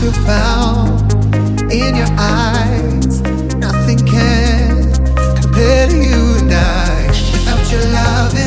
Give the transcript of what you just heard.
feel in your eyes. Nothing can compare to you and I. Without your love.